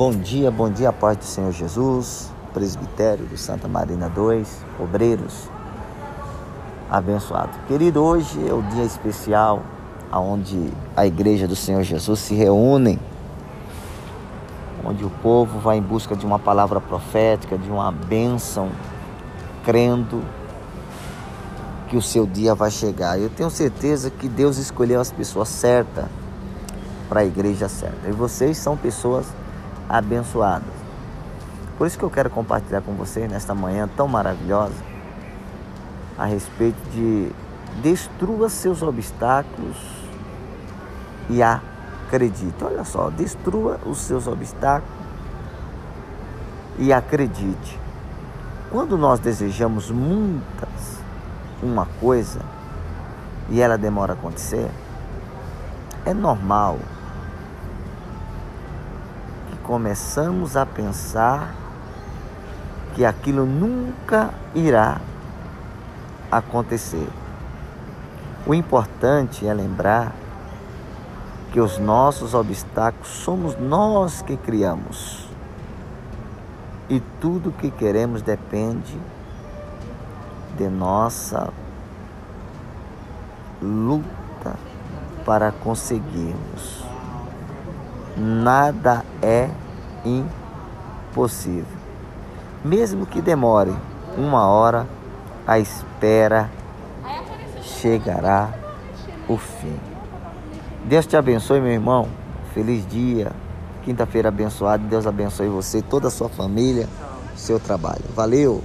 Bom dia, bom dia, paz do Senhor Jesus, presbitério do Santa Marina 2, obreiros abençoado. Querido, hoje é o dia especial onde a igreja do Senhor Jesus se reúne, onde o povo vai em busca de uma palavra profética, de uma bênção, crendo que o seu dia vai chegar. Eu tenho certeza que Deus escolheu as pessoas certas para a igreja certa. E vocês são pessoas abençoadas. Por isso que eu quero compartilhar com vocês nesta manhã tão maravilhosa a respeito de destrua seus obstáculos e acredite. Olha só, destrua os seus obstáculos e acredite. Quando nós desejamos muitas uma coisa e ela demora a acontecer, é normal começamos a pensar que aquilo nunca irá acontecer. O importante é lembrar que os nossos obstáculos somos nós que criamos. E tudo que queremos depende de nossa luta para conseguirmos. Nada é impossível. Mesmo que demore uma hora, a espera chegará o fim. Deus te abençoe, meu irmão. Feliz dia. Quinta-feira abençoada. Deus abençoe você, toda a sua família, seu trabalho. Valeu!